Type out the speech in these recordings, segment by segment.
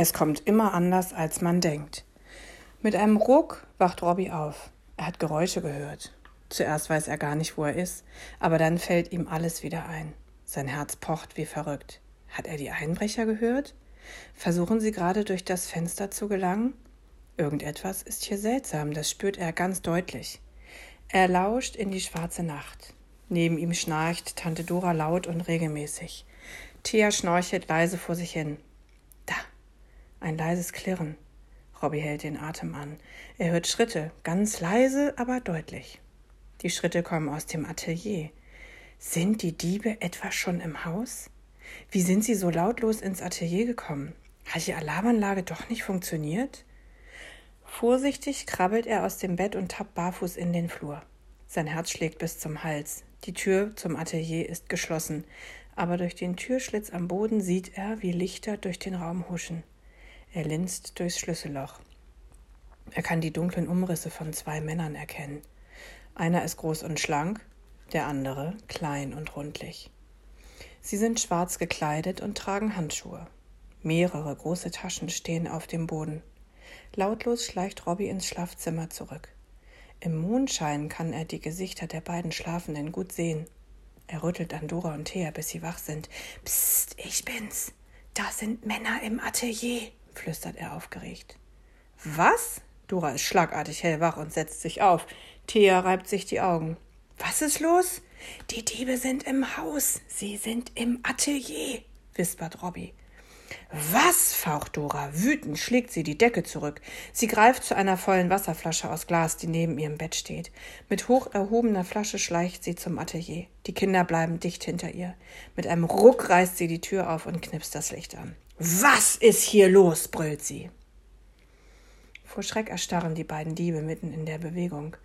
Es kommt immer anders, als man denkt. Mit einem Ruck wacht Robby auf. Er hat Geräusche gehört. Zuerst weiß er gar nicht, wo er ist, aber dann fällt ihm alles wieder ein. Sein Herz pocht wie verrückt. Hat er die Einbrecher gehört? Versuchen sie gerade durch das Fenster zu gelangen? Irgendetwas ist hier seltsam, das spürt er ganz deutlich. Er lauscht in die schwarze Nacht. Neben ihm schnarcht Tante Dora laut und regelmäßig. Thea schnorchelt leise vor sich hin. Ein leises Klirren. Robby hält den Atem an. Er hört Schritte, ganz leise, aber deutlich. Die Schritte kommen aus dem Atelier. Sind die Diebe etwa schon im Haus? Wie sind sie so lautlos ins Atelier gekommen? Hat die Alarmanlage doch nicht funktioniert? Vorsichtig krabbelt er aus dem Bett und tappt barfuß in den Flur. Sein Herz schlägt bis zum Hals. Die Tür zum Atelier ist geschlossen, aber durch den Türschlitz am Boden sieht er, wie Lichter durch den Raum huschen. Er linst durchs Schlüsselloch. Er kann die dunklen Umrisse von zwei Männern erkennen. Einer ist groß und schlank, der andere klein und rundlich. Sie sind schwarz gekleidet und tragen Handschuhe. Mehrere große Taschen stehen auf dem Boden. Lautlos schleicht Robby ins Schlafzimmer zurück. Im Mondschein kann er die Gesichter der beiden Schlafenden gut sehen. Er rüttelt an Dora und Thea, bis sie wach sind. Psst, ich bin's. Da sind Männer im Atelier flüstert er aufgeregt. Was? Dora ist schlagartig hellwach und setzt sich auf. Thea reibt sich die Augen. Was ist los? Die Diebe sind im Haus. Sie sind im Atelier, wispert Robby. Was? faucht Dora. Wütend schlägt sie die Decke zurück. Sie greift zu einer vollen Wasserflasche aus Glas, die neben ihrem Bett steht. Mit hoch erhobener Flasche schleicht sie zum Atelier. Die Kinder bleiben dicht hinter ihr. Mit einem Ruck reißt sie die Tür auf und knipst das Licht an. Was ist hier los? brüllt sie. Vor Schreck erstarren die beiden Diebe mitten in der Bewegung.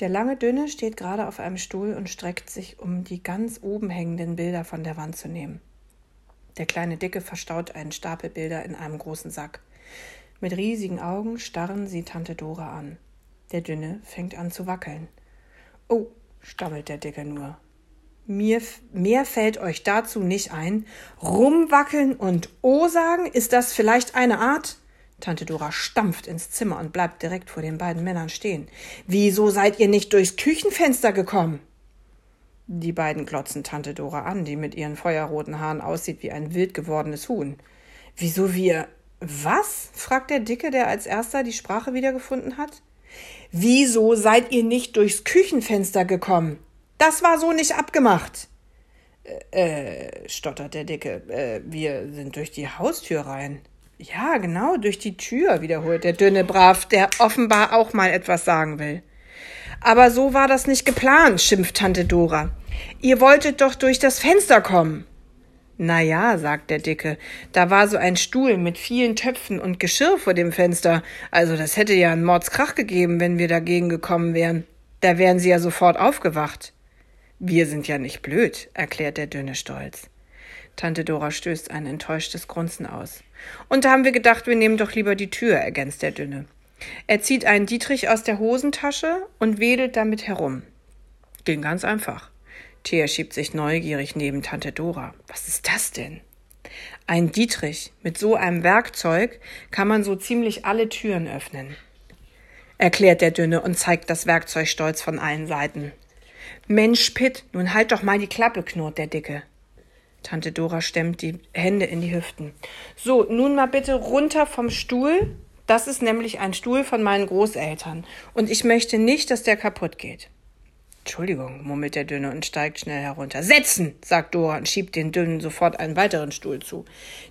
Der lange Dünne steht gerade auf einem Stuhl und streckt sich, um die ganz oben hängenden Bilder von der Wand zu nehmen. Der kleine Dicke verstaut einen Stapel Bilder in einem großen Sack. Mit riesigen Augen starren sie Tante Dora an. Der Dünne fängt an zu wackeln. Oh, stammelt der Dicke nur. Mir, mehr fällt euch dazu nicht ein. Rumwackeln und O sagen, ist das vielleicht eine Art? Tante Dora stampft ins Zimmer und bleibt direkt vor den beiden Männern stehen. Wieso seid ihr nicht durchs Küchenfenster gekommen? Die beiden glotzen Tante Dora an, die mit ihren feuerroten Haaren aussieht wie ein wild gewordenes Huhn. Wieso wir. Was? fragt der Dicke, der als erster die Sprache wiedergefunden hat. Wieso seid ihr nicht durchs Küchenfenster gekommen? Das war so nicht abgemacht. Äh, äh, stottert der Dicke. Äh, wir sind durch die Haustür rein. Ja, genau, durch die Tür, wiederholt der Dünne brav, der offenbar auch mal etwas sagen will. Aber so war das nicht geplant, schimpft Tante Dora. Ihr wolltet doch durch das Fenster kommen. Na ja, sagt der Dicke, da war so ein Stuhl mit vielen Töpfen und Geschirr vor dem Fenster. Also das hätte ja einen Mordskrach gegeben, wenn wir dagegen gekommen wären. Da wären sie ja sofort aufgewacht. Wir sind ja nicht blöd, erklärt der Dünne stolz. Tante Dora stößt ein enttäuschtes Grunzen aus. Und da haben wir gedacht, wir nehmen doch lieber die Tür, ergänzt der Dünne. Er zieht einen Dietrich aus der Hosentasche und wedelt damit herum. Ging ganz einfach. Thea schiebt sich neugierig neben Tante Dora. Was ist das denn? Ein Dietrich. Mit so einem Werkzeug kann man so ziemlich alle Türen öffnen. Erklärt der Dünne und zeigt das Werkzeug stolz von allen Seiten. Mensch, Pitt, nun halt doch mal die Klappe, knurrt der Dicke. Tante Dora stemmt die Hände in die Hüften. So, nun mal bitte runter vom Stuhl. Das ist nämlich ein Stuhl von meinen Großeltern. Und ich möchte nicht, dass der kaputt geht. Entschuldigung, murmelt der Dünne und steigt schnell herunter. Setzen, sagt Dora und schiebt den Dünnen sofort einen weiteren Stuhl zu.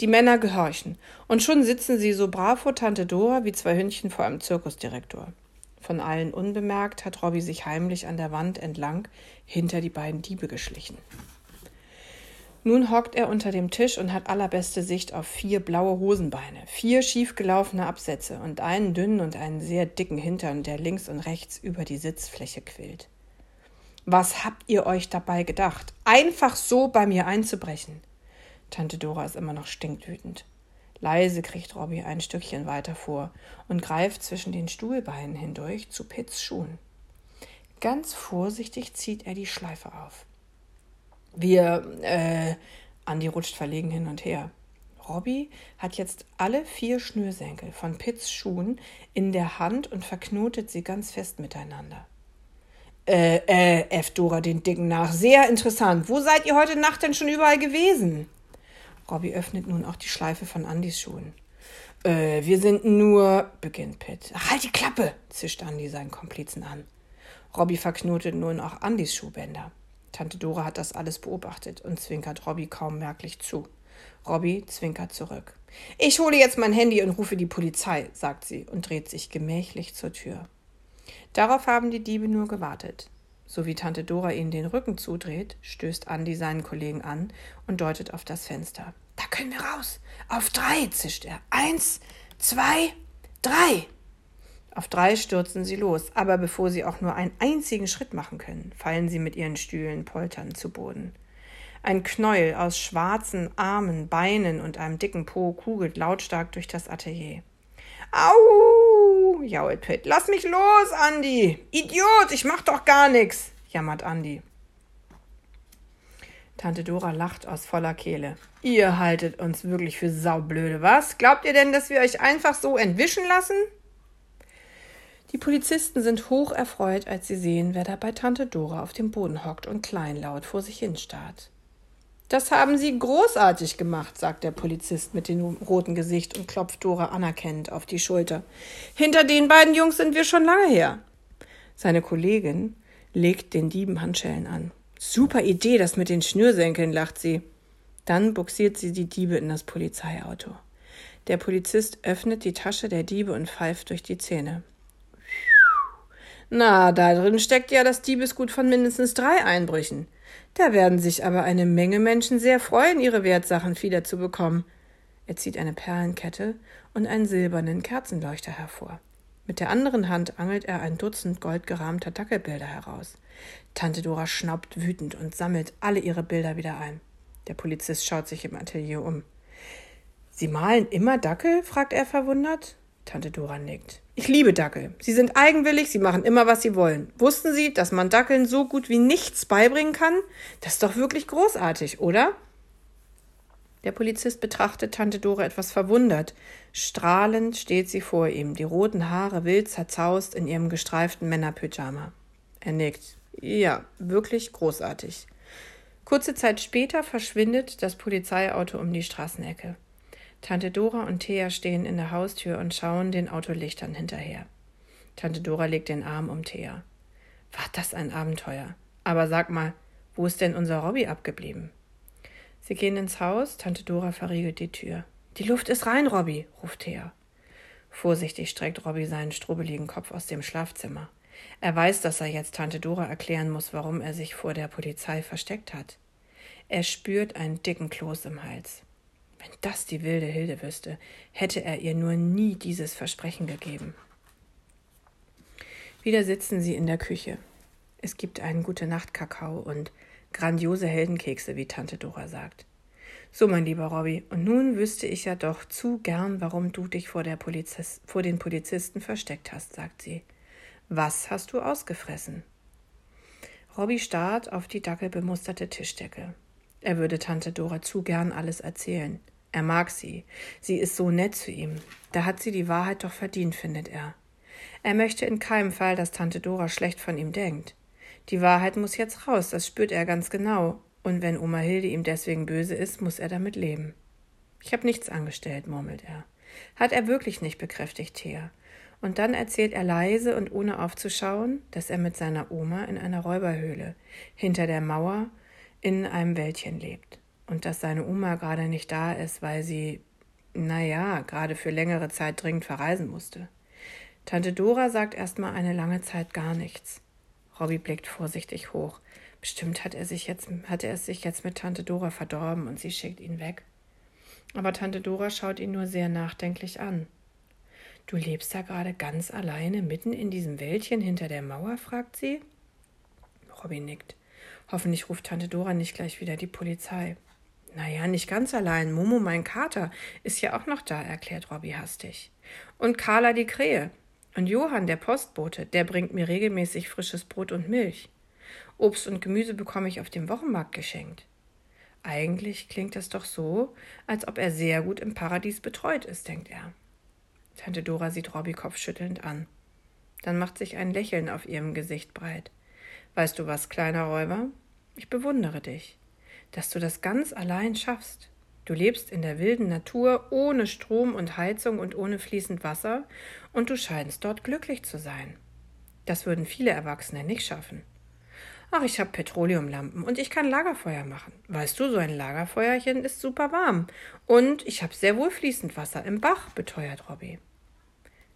Die Männer gehorchen. Und schon sitzen sie so brav vor Tante Dora wie zwei Hündchen vor einem Zirkusdirektor. Von allen unbemerkt hat Robby sich heimlich an der Wand entlang hinter die beiden Diebe geschlichen. Nun hockt er unter dem Tisch und hat allerbeste Sicht auf vier blaue Hosenbeine, vier schiefgelaufene Absätze und einen dünnen und einen sehr dicken Hintern, der links und rechts über die Sitzfläche quillt. Was habt ihr euch dabei gedacht? Einfach so bei mir einzubrechen? Tante Dora ist immer noch stinkwütend. Leise kriecht Robby ein Stückchen weiter vor und greift zwischen den Stuhlbeinen hindurch zu Pitts Schuhen. Ganz vorsichtig zieht er die Schleife auf. Wir, äh, Andi rutscht verlegen hin und her. Robby hat jetzt alle vier Schnürsenkel von Pitts Schuhen in der Hand und verknotet sie ganz fest miteinander. Äh, äh, F. Dora den Dicken nach. Sehr interessant. Wo seid ihr heute Nacht denn schon überall gewesen? Robby öffnet nun auch die Schleife von Andys Schuhen. Äh, wir sind nur, beginnt Pitt. Ach, halt die Klappe, zischt Andy seinen Komplizen an. Robby verknotet nun auch Andys Schuhbänder. Tante Dora hat das alles beobachtet und zwinkert Robby kaum merklich zu. Robby zwinkert zurück. Ich hole jetzt mein Handy und rufe die Polizei, sagt sie und dreht sich gemächlich zur Tür. Darauf haben die Diebe nur gewartet. So wie Tante Dora ihnen den Rücken zudreht, stößt Andi seinen Kollegen an und deutet auf das Fenster. Da können wir raus. Auf drei, zischt er. Eins, zwei, drei. Auf drei stürzen sie los, aber bevor sie auch nur einen einzigen Schritt machen können, fallen sie mit ihren Stühlen polternd zu Boden. Ein Knäuel aus schwarzen Armen, Beinen und einem dicken Po kugelt lautstark durch das Atelier. Au! jault Pitt. Lass mich los, Andi! Idiot, ich mach doch gar nix! jammert Andi. Tante Dora lacht aus voller Kehle. Ihr haltet uns wirklich für saublöde, was? Glaubt ihr denn, dass wir euch einfach so entwischen lassen? Die Polizisten sind hoch erfreut, als sie sehen, wer da bei Tante Dora auf dem Boden hockt und kleinlaut vor sich hin starrt. Das haben Sie großartig gemacht, sagt der Polizist mit dem roten Gesicht und klopft Dora anerkennend auf die Schulter. Hinter den beiden Jungs sind wir schon lange her. Seine Kollegin legt den Dieben Handschellen an. Super Idee, das mit den Schnürsenkeln, lacht sie. Dann buxiert sie die Diebe in das Polizeiauto. Der Polizist öffnet die Tasche der Diebe und pfeift durch die Zähne. Na, da drin steckt ja das Diebesgut von mindestens drei Einbrüchen. Da werden sich aber eine Menge Menschen sehr freuen, ihre Wertsachen wieder zu bekommen. Er zieht eine Perlenkette und einen silbernen Kerzenleuchter hervor. Mit der anderen Hand angelt er ein Dutzend goldgerahmter Dackelbilder heraus. Tante Dora schnaubt wütend und sammelt alle ihre Bilder wieder ein. Der Polizist schaut sich im Atelier um. Sie malen immer Dackel? fragt er verwundert. Tante Dora nickt. Ich liebe Dackel. Sie sind eigenwillig, sie machen immer, was sie wollen. Wussten Sie, dass man Dackeln so gut wie nichts beibringen kann? Das ist doch wirklich großartig, oder? Der Polizist betrachtet Tante Dora etwas verwundert. Strahlend steht sie vor ihm, die roten Haare wild zerzaust in ihrem gestreiften Männerpyjama. Er nickt. Ja, wirklich großartig. Kurze Zeit später verschwindet das Polizeiauto um die Straßenecke. Tante Dora und Thea stehen in der Haustür und schauen den Autolichtern hinterher. Tante Dora legt den Arm um Thea. War das ein Abenteuer? Aber sag mal, wo ist denn unser Robby abgeblieben? Sie gehen ins Haus, Tante Dora verriegelt die Tür. Die Luft ist rein, Robby, ruft Thea. Vorsichtig streckt Robby seinen strubbeligen Kopf aus dem Schlafzimmer. Er weiß, dass er jetzt Tante Dora erklären muss, warum er sich vor der Polizei versteckt hat. Er spürt einen dicken Kloß im Hals. Wenn das die wilde Hilde wüsste, hätte er ihr nur nie dieses Versprechen gegeben. Wieder sitzen sie in der Küche. Es gibt einen gute Nacht Kakao und grandiose Heldenkekse, wie Tante Dora sagt. So, mein lieber Robby, und nun wüsste ich ja doch zu gern, warum du dich vor, Polizist, vor den Polizisten versteckt hast, sagt sie. Was hast du ausgefressen? Robby starrt auf die dackelbemusterte Tischdecke. Er würde Tante Dora zu gern alles erzählen. Er mag sie. Sie ist so nett zu ihm. Da hat sie die Wahrheit doch verdient, findet er. Er möchte in keinem Fall, dass Tante Dora schlecht von ihm denkt. Die Wahrheit muss jetzt raus, das spürt er ganz genau. Und wenn Oma Hilde ihm deswegen böse ist, muss er damit leben. Ich habe nichts angestellt, murmelt er. Hat er wirklich nicht, bekräftigt Thea. Und dann erzählt er leise und ohne aufzuschauen, dass er mit seiner Oma in einer Räuberhöhle hinter der Mauer in einem Wäldchen lebt und dass seine Oma gerade nicht da ist, weil sie, naja, gerade für längere Zeit dringend verreisen musste. Tante Dora sagt erstmal eine lange Zeit gar nichts. Robby blickt vorsichtig hoch. Bestimmt hat er sich jetzt, hat er es sich jetzt mit Tante Dora verdorben und sie schickt ihn weg. Aber Tante Dora schaut ihn nur sehr nachdenklich an. Du lebst da gerade ganz alleine mitten in diesem Wäldchen hinter der Mauer? fragt sie. Robby nickt. Hoffentlich ruft Tante Dora nicht gleich wieder die Polizei. Naja, nicht ganz allein. Momo, mein Kater, ist ja auch noch da, erklärt Robby hastig. Und Carla die Krähe. Und Johann, der Postbote, der bringt mir regelmäßig frisches Brot und Milch. Obst und Gemüse bekomme ich auf dem Wochenmarkt geschenkt. Eigentlich klingt es doch so, als ob er sehr gut im Paradies betreut ist, denkt er. Tante Dora sieht Robby kopfschüttelnd an. Dann macht sich ein Lächeln auf ihrem Gesicht breit. Weißt du was, kleiner Räuber? Ich bewundere dich, dass du das ganz allein schaffst. Du lebst in der wilden Natur ohne Strom und Heizung und ohne fließend Wasser, und du scheinst dort glücklich zu sein. Das würden viele Erwachsene nicht schaffen. Ach, ich habe Petroleumlampen und ich kann Lagerfeuer machen. Weißt du, so ein Lagerfeuerchen ist super warm. Und ich habe sehr wohl fließend Wasser im Bach, beteuert Robby.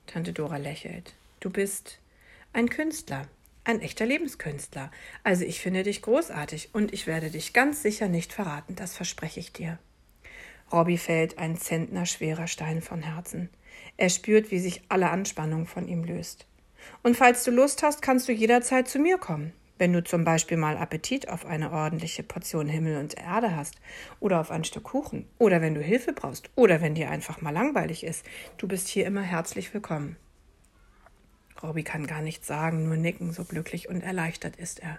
Tante Dora lächelt. Du bist ein Künstler, ein echter Lebenskünstler. Also ich finde dich großartig und ich werde dich ganz sicher nicht verraten, das verspreche ich dir. Robby fällt ein Zentner schwerer Stein von Herzen. Er spürt, wie sich alle Anspannung von ihm löst. Und falls du Lust hast, kannst du jederzeit zu mir kommen. Wenn du zum Beispiel mal Appetit auf eine ordentliche Portion Himmel und Erde hast oder auf ein Stück Kuchen oder wenn du Hilfe brauchst oder wenn dir einfach mal langweilig ist, du bist hier immer herzlich willkommen. Robby kann gar nichts sagen, nur nicken, so glücklich und erleichtert ist er.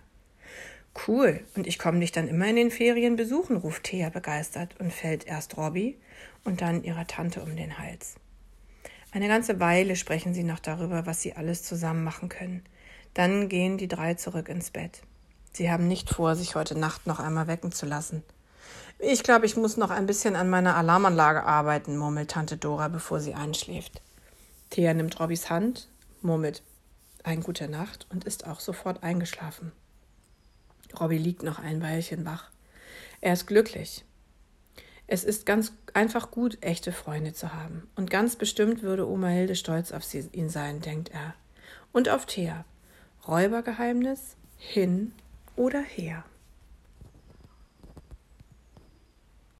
Cool, und ich komme dich dann immer in den Ferien besuchen, ruft Thea begeistert und fällt erst Robby und dann ihrer Tante um den Hals. Eine ganze Weile sprechen sie noch darüber, was sie alles zusammen machen können. Dann gehen die drei zurück ins Bett. Sie haben nicht vor, sich heute Nacht noch einmal wecken zu lassen. Ich glaube, ich muss noch ein bisschen an meiner Alarmanlage arbeiten, murmelt Tante Dora, bevor sie einschläft. Thea nimmt Robbys Hand, murmelt ein gute Nacht und ist auch sofort eingeschlafen. Robby liegt noch ein Weilchen wach. Er ist glücklich. Es ist ganz einfach gut, echte Freunde zu haben. Und ganz bestimmt würde Oma Hilde stolz auf sie, ihn sein, denkt er. Und auf Thea. Räubergeheimnis hin oder her.